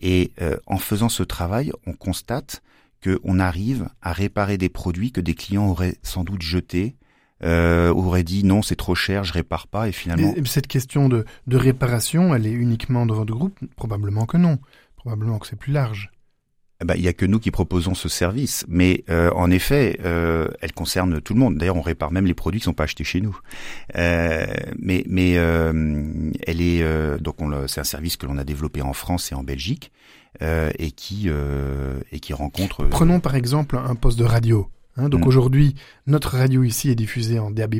Et euh, en faisant ce travail, on constate qu'on arrive à réparer des produits que des clients auraient sans doute jetés euh, aurait dit non, c'est trop cher, je répare pas, et finalement.
Et cette question de, de réparation, elle est uniquement dans votre groupe? Probablement que non. Probablement que c'est plus large.
Eh ben, il y a que nous qui proposons ce service, mais euh, en effet, euh, elle concerne tout le monde. D'ailleurs, on répare même les produits qui sont pas achetés chez nous. Euh, mais mais euh, elle est euh, donc c'est un service que l'on a développé en France et en Belgique euh, et qui et qui rencontre.
Prenons par exemple un poste de radio. Hein, donc mm. aujourd'hui, notre radio ici est diffusée en DAB+.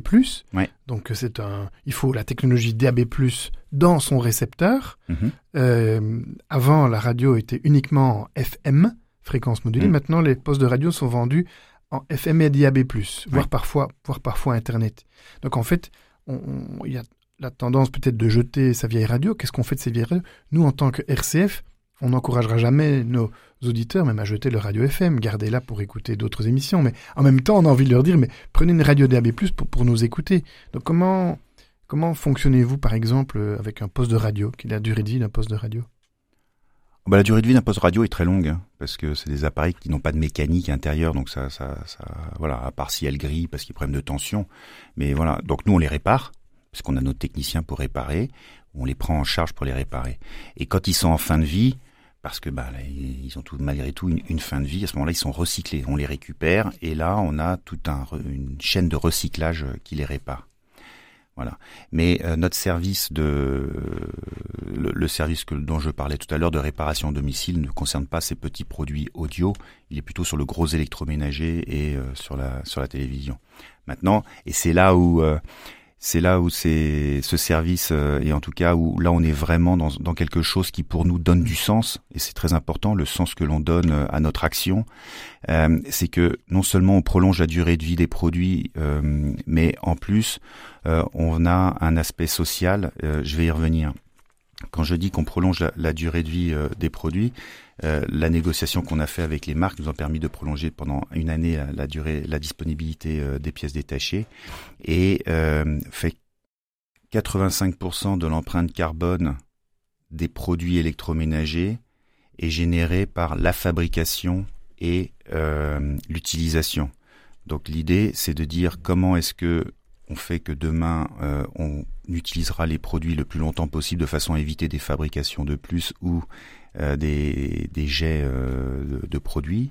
Ouais.
Donc c'est un, il faut la technologie DAB+ dans son récepteur. -hmm. euh, avant, la radio était uniquement en FM, fréquence modulée. Mm. Maintenant, les postes de radio sont vendus en FM et DAB+, voire ouais. parfois, voire parfois Internet. Donc en fait, il y a la tendance peut-être de jeter sa vieille radio. Qu'est-ce qu'on fait de ces vieilles radios? Nous, en tant que RCF, on n'encouragera jamais nos auditeurs même à jeter leur radio FM, gardez-la pour écouter d'autres émissions. Mais en même temps, on a envie de leur dire, mais prenez une radio DAB+, pour, pour nous écouter. Donc comment, comment fonctionnez-vous, par exemple, avec un poste de radio, qui est la durée de vie d'un poste de radio?
Bah, la durée de vie d'un poste radio est très longue hein, parce que c'est des appareils qui n'ont pas de mécanique intérieure, donc ça, ça, ça, voilà, à part si elles grillent parce qu'ils prennent de tension. Mais voilà, donc nous on les répare parce qu'on a nos techniciens pour réparer, on les prend en charge pour les réparer. Et quand ils sont en fin de vie, parce que bah, là, ils ont tout, malgré tout une, fin de vie. À ce moment-là, ils sont recyclés, on les récupère, et là, on a toute un, une chaîne de recyclage qui les répare. Voilà. Mais euh, notre service de le, le, service que, dont je parlais tout à l'heure de réparation à domicile ne concerne pas ces petits produits audio. Il est plutôt sur le gros électroménager et euh, sur la sur la télévision. Maintenant, et c'est là où euh, c'est là où c'est ce service euh, et en tout cas où là on est vraiment dans, quelque chose qui pour nous donne du sens et c'est très important le sens que l'on donne euh, à notre action. Euh, c'est que non seulement on prolonge la durée de vie des produits mais en plus on a un aspect social je vais y revenir quand je dis qu'on prolonge la, durée de vie des produits euh, la négociation qu'on a fait avec les marques nous a permis de prolonger pendant une année la, la durée, la disponibilité euh, des pièces détachées et euh, fait 85% de l'empreinte carbone des produits électroménagers est générée par la fabrication et euh, l'utilisation. Donc l'idée, c'est de dire comment est-ce que on fait que demain euh, on utilisera les produits le plus longtemps possible de façon à éviter des fabrications de plus ou euh, des, des, jets euh, de, de, produits.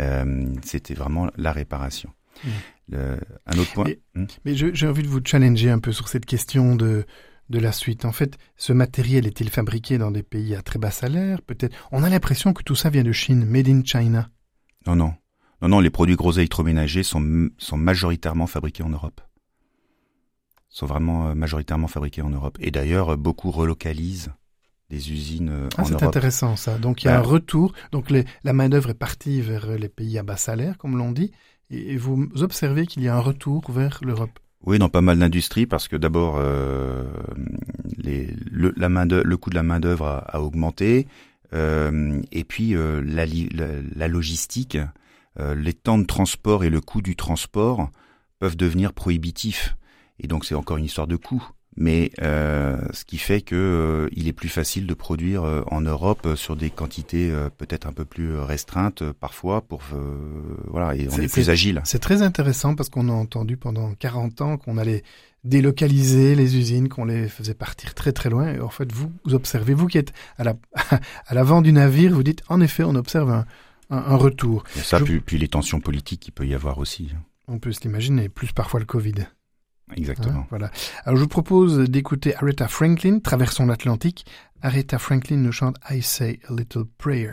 Euh, C'était vraiment la réparation. Mmh. Le, un autre point?
Mais, mmh. mais j'ai envie de vous challenger un peu sur cette question de
de la suite. En fait, ce matériel est-il fabriqué dans des pays à très bas salaire Peut-être. On a l'impression que tout ça vient de Chine, made in China.
Non, non. Non, non, les produits gros électroménagers sont, sont majoritairement fabriqués en Europe. Sont vraiment euh, majoritairement fabriqués en Europe. Et d'ailleurs, beaucoup relocalisent des usines euh,
ah,
en Europe.
C'est intéressant ça. Donc il y a
Bah,
un retour. Donc les, la main d'œuvre est partie vers les pays à bas salaire, comme l'on dit, et, et vous observez qu'il y a un retour vers l'Europe.
Oui, dans pas mal d'industries, parce que d'abord, euh, le, la main le coût de la main d'œuvre a, a, augmenté, euh, et puis euh, la, la, la, logistique, euh, les temps de transport et le coût du transport peuvent devenir prohibitifs. Et donc c'est encore une histoire de coût. Mais euh, ce qui fait que euh, il est plus facile de produire euh, en Europe sur des quantités peut-être un peu plus restreintes parfois pour voilà et on est, est plus agile.
C'est très intéressant parce qu'on a entendu pendant 40 ans qu'on allait délocaliser les usines, qu'on les faisait partir très très loin. Et en fait, vous, vous observez, vous qui êtes à la à l'avant du navire, vous dites en effet, on observe un, un, un retour.
Et ça, Je... puis, puis les tensions politiques qu'il peut y avoir aussi.
On peut se l'imaginer, plus parfois le Covid.
Exactement.
Hein, voilà. Alors je vous propose d'écouter Aretha Franklin, Traversons l'Atlantique. Aretha Franklin nous chante I Say a Little Prayer.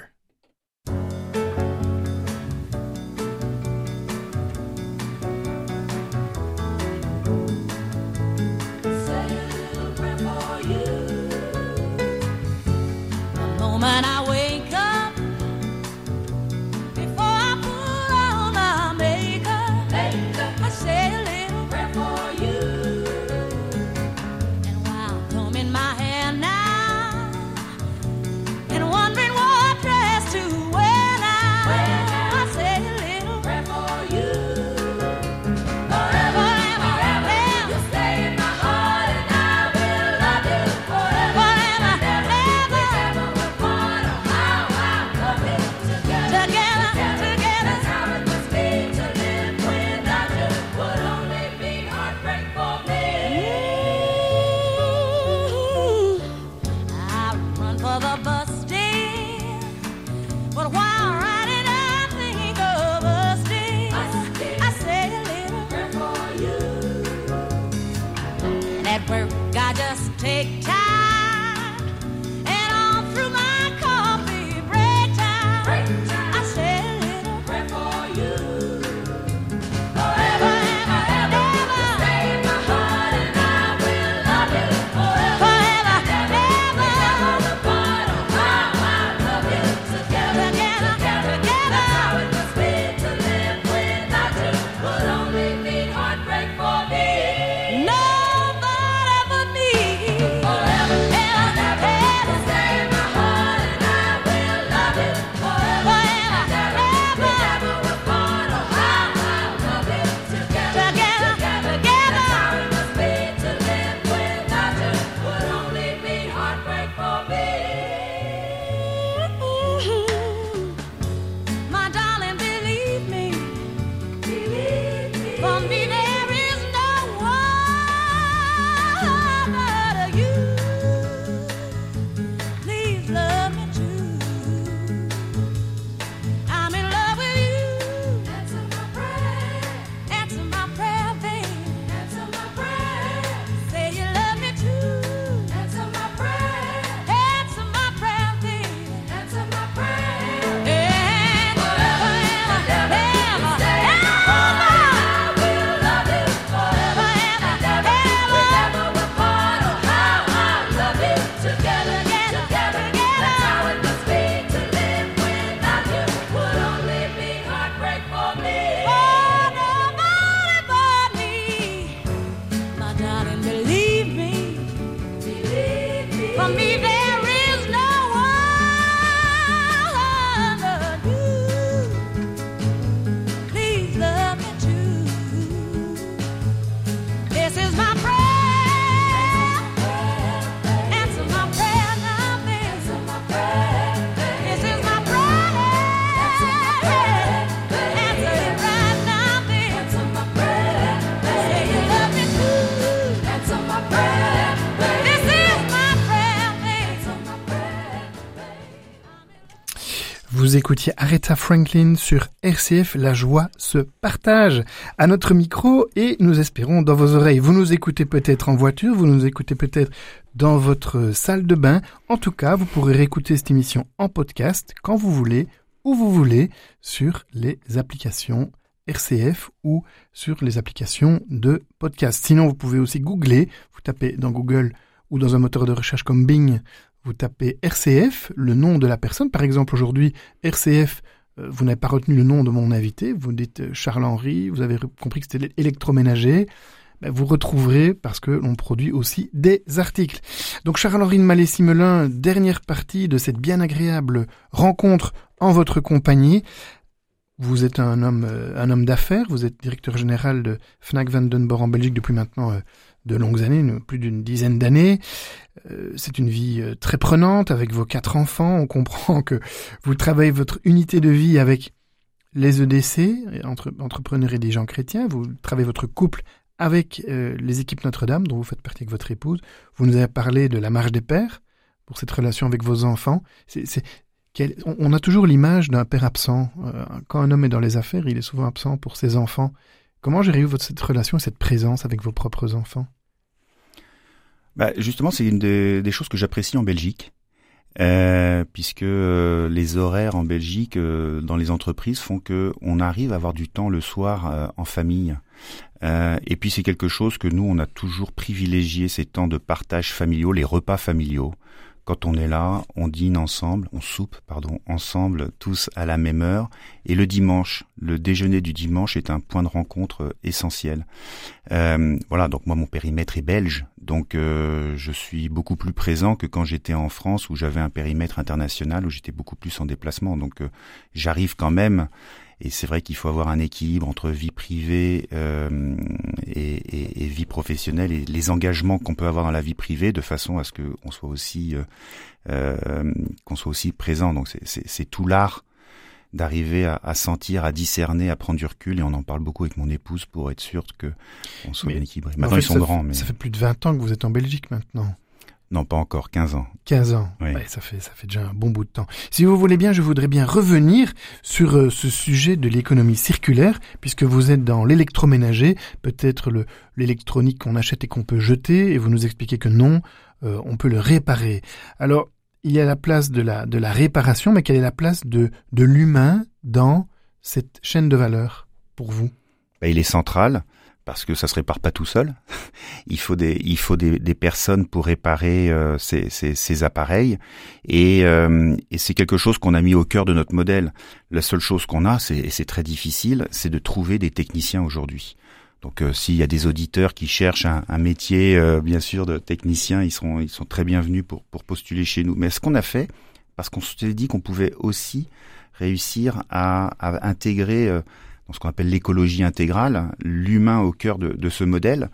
Vous écoutiez Aretha Franklin sur RCF, la joie se partage à notre micro et nous espérons dans vos oreilles. Vous nous écoutez peut-être en voiture, vous nous écoutez peut-être dans votre salle de bain. En tout cas, vous pourrez réécouter cette émission en podcast quand vous voulez, où vous voulez, sur les applications RCF ou sur les applications de podcast. Sinon, vous pouvez aussi googler, vous tapez dans Google ou dans un moteur de recherche comme Bing, vous tapez RCF, le nom de la personne. Par exemple, aujourd'hui, RCF, euh, vous n'avez pas retenu le nom de mon invité, vous dites euh, Charles-Henri, vous avez compris que c'était électroménager. Ben, vous retrouverez parce que l'on produit aussi des articles. Donc Charles-Henri de Malé-Simelin, dernière partie de cette bien agréable rencontre en votre compagnie. Vous êtes un homme, euh, un homme d'affaires, vous êtes directeur général de Fnac Vandenborg en Belgique depuis maintenant de longues années, plus d'une dizaine d'années. Euh, c'est une vie euh, très prenante avec vos quatre enfants. On comprend que vous travaillez votre unité de vie avec les EDC, entre, entrepreneurs et des gens chrétiens. Vous travaillez votre couple avec euh, les équipes Notre-Dame, dont vous faites partie avec votre épouse. Vous nous avez parlé de la marche des pères pour cette relation avec vos enfants. On, a toujours l'image d'un père absent. quand un homme est dans les affaires, il est souvent absent pour ses enfants. Comment gérez-vous cette relation, cette présence avec vos propres enfants?
Bah, Justement, c'est une des, choses que j'apprécie en Belgique. Euh, puisque euh, les horaires en Belgique euh, dans les entreprises font que on arrive à avoir du temps le soir en famille. et puis c'est quelque chose que nous on a toujours privilégié ces temps de partage familiaux, les repas familiaux quand on est là, on dîne ensemble, on soupe, pardon, ensemble, tous à la même heure. Et le dimanche, le déjeuner du dimanche est un point de rencontre euh, essentiel. Euh, voilà, donc moi mon périmètre est belge, donc euh, je suis beaucoup plus présent que quand j'étais en France où j'avais un périmètre international où j'étais beaucoup plus en déplacement. Donc j'arrive quand même et c'est vrai qu'il faut avoir un équilibre entre vie privée euh, et, et, et, vie professionnelle et les engagements qu'on peut avoir dans la vie privée de façon à ce qu'on soit aussi euh, euh, qu'on soit aussi présent. Donc c'est tout l'art d'arriver à, à, sentir, à discerner, à prendre du recul. Et on en parle beaucoup avec mon épouse pour être sûr que on soit bien équilibré. Maintenant, ils sont grands. Mais...
Ça fait plus de 20 ans que vous êtes en Belgique maintenant.
Non, pas encore, 15 ans.
15 ans, oui. ça, fait, ça fait déjà un bon bout de temps. Si vous voulez bien, je voudrais bien revenir sur euh, ce sujet de l'économie circulaire, puisque vous êtes dans l'électroménager, peut-être l'électronique qu'on achète et qu'on peut jeter, et vous nous expliquez que non, euh, on peut le réparer. Alors, il y a la place de la, de la réparation, mais quelle est la place de, de l'humain dans cette chaîne de valeur pour vous?
Ben, Il est central parce que ça se répare pas tout seul. il faut des il faut des, des personnes pour réparer euh, ces, ces, ces, appareils et, euh, et c'est quelque chose qu'on a mis au cœur de notre modèle. La seule chose qu'on a, c'est et c'est très difficile, c'est de trouver des techniciens aujourd'hui. Donc euh, s'il y a des auditeurs qui cherchent un, un métier, euh, bien sûr, de technicien, ils sont ils sont très bienvenus pour pour postuler chez nous. Mais ce qu'on a fait, parce qu'on s'était dit qu'on pouvait aussi réussir à, à intégrer ce qu'on appelle l'écologie intégrale, l'humain au cœur de, ce modèle.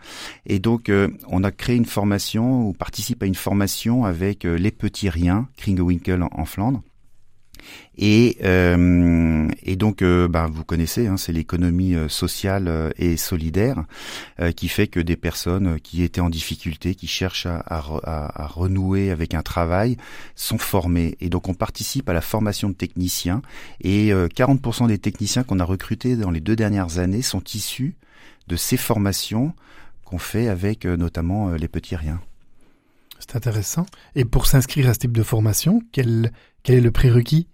Et donc, euh, on a créé une formation, ou participe à une formation avec euh, les petits riens, Kringewinkel en Flandre, et, euh, et donc, euh, bah, vous connaissez, hein, c'est l'économie euh, sociale euh, et solidaire qui fait que des personnes qui étaient en difficulté, qui cherchent à, à, à, renouer avec un travail, sont formées. Et donc, on participe à la formation de techniciens. Et 40% des techniciens qu'on a recrutés dans les deux dernières années sont issus de ces formations qu'on fait avec notamment les petits riens.
C'est intéressant. Et pour s'inscrire à ce type de formation, quel, quel est le prérequis?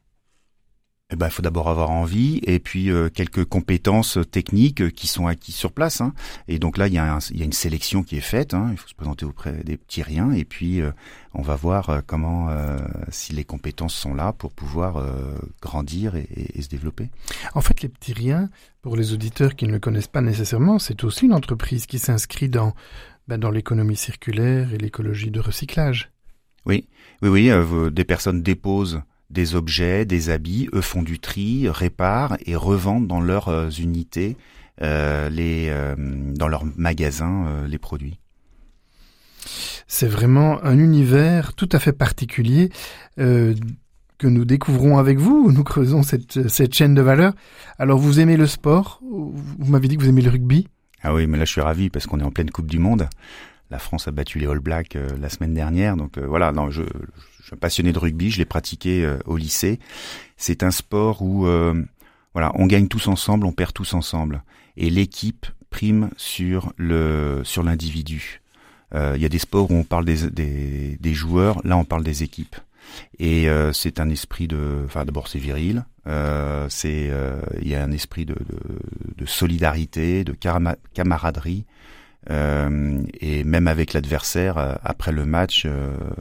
Eh ben, il faut d'abord avoir envie et puis euh, quelques compétences techniques qui sont acquises sur place. Hein. Et donc là, il y, a il y, a une sélection qui est faite. Hein. Il faut se présenter auprès des petits riens et puis euh, on va voir euh, comment, si les compétences sont là pour pouvoir grandir et, et, se développer.
En fait, les petits riens, pour les auditeurs qui ne le connaissent pas nécessairement, c'est aussi une entreprise qui s'inscrit dans, ben, dans l'économie circulaire et l'écologie de recyclage.
Oui, oui, oui. des personnes déposent des objets, des habits, eux font du tri, réparent et revendent dans leurs euh, unités, euh, les, euh, dans leurs magasins, euh, les produits.
C'est vraiment un univers tout à fait particulier que nous découvrons avec vous. Nous creusons cette, cette chaîne de valeur. Alors vous aimez le sport? Vous m'avez dit que vous aimez le rugby
Ah oui, mais là je suis ravi parce qu'on est en pleine Coupe du Monde. la France a battu les All Blacks la semaine dernière. Donc voilà, non, je, je, passionné de rugby, je l'ai pratiqué au lycée. C'est un sport où voilà, on gagne tous ensemble, on perd tous ensemble, et l'équipe prime sur le sur l'individu. Il y a des sports où on parle des, des, joueurs, là on parle des équipes. Et euh, c'est un esprit de, enfin d'abord c'est viril, euh, c'est euh, il y a un esprit de solidarité, de camaraderie. Euh, et même avec l'adversaire, euh, après le match,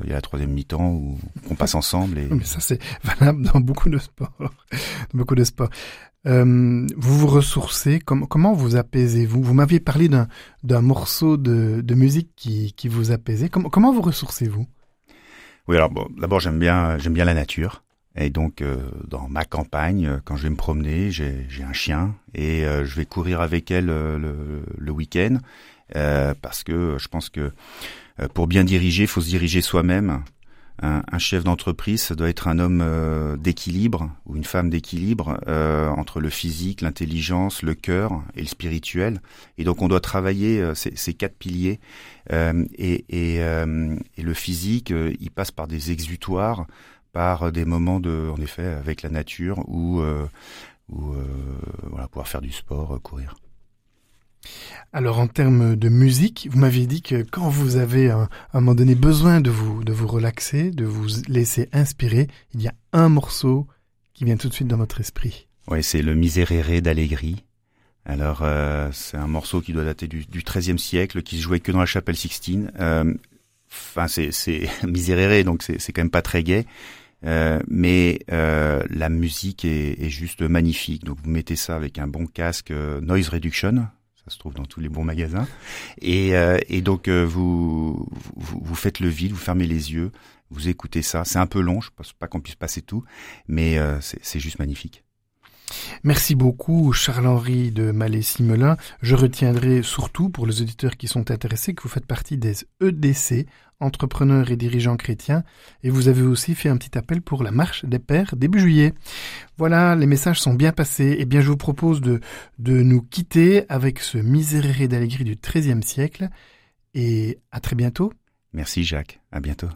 il y a la troisième mi-temps où on passe ensemble. Et...
Mais ça, c'est valable dans beaucoup de sports. dans beaucoup de sports. Euh, vous vous ressourcez, com comment vous apaisez-vous? Vous, m'aviez parlé d'un morceau de, de, musique qui, qui vous apaisait. Com comment vous ressourcez-vous?
Oui, alors bon, d'abord j'aime bien j'aime bien la nature. Et donc euh, dans ma campagne, euh, quand je vais me promener, j'ai un chien et euh, je vais courir avec elle le, le week-end parce que je pense que pour bien diriger, il faut se diriger soi-même un, chef d'entreprise doit être un homme euh, d'équilibre ou une femme d'équilibre euh, entre le physique, l'intelligence, le cœur et le spirituel. Et donc on doit travailler euh, ces, quatre piliers. Et, et, et, le physique, il passe par des exutoires, par des moments de, en effet, avec la nature ou, ou voilà, pouvoir faire du sport, courir.
Alors en termes de musique, vous m'aviez dit que quand vous avez à un moment donné besoin de vous de vous relaxer, de vous laisser inspirer, il y a un morceau qui vient tout de suite dans votre esprit.
Oui, c'est le Miserere d'Allegri. Alors euh, c'est un morceau qui doit dater du, XIIIe siècle, qui se jouait que dans la chapelle Sixtine. Euh, enfin c'est Miserere, donc c'est c'est quand même pas très gai. Euh, mais la musique est, juste magnifique. Donc vous mettez ça avec un bon casque noise reduction, ça se trouve dans tous les bons magasins. Et, euh, et donc euh, vous, vous, vous faites le vide, vous fermez les yeux, vous écoutez ça. C'est un peu long, je pense pas qu'on puisse passer tout, mais euh, c'est juste magnifique.
Merci beaucoup Charles-Henri de Malais-Simelin. Je retiendrai surtout pour les auditeurs qui sont intéressés que vous faites partie des EDC, entrepreneurs et dirigeants chrétiens, et vous avez aussi fait un petit appel pour la marche des pères début juillet. Voilà, les messages sont bien passés, et bien je vous propose de, de nous quitter avec ce Miserere d'Allegri du XIIIe siècle, et à très bientôt.
Merci Jacques, à bientôt.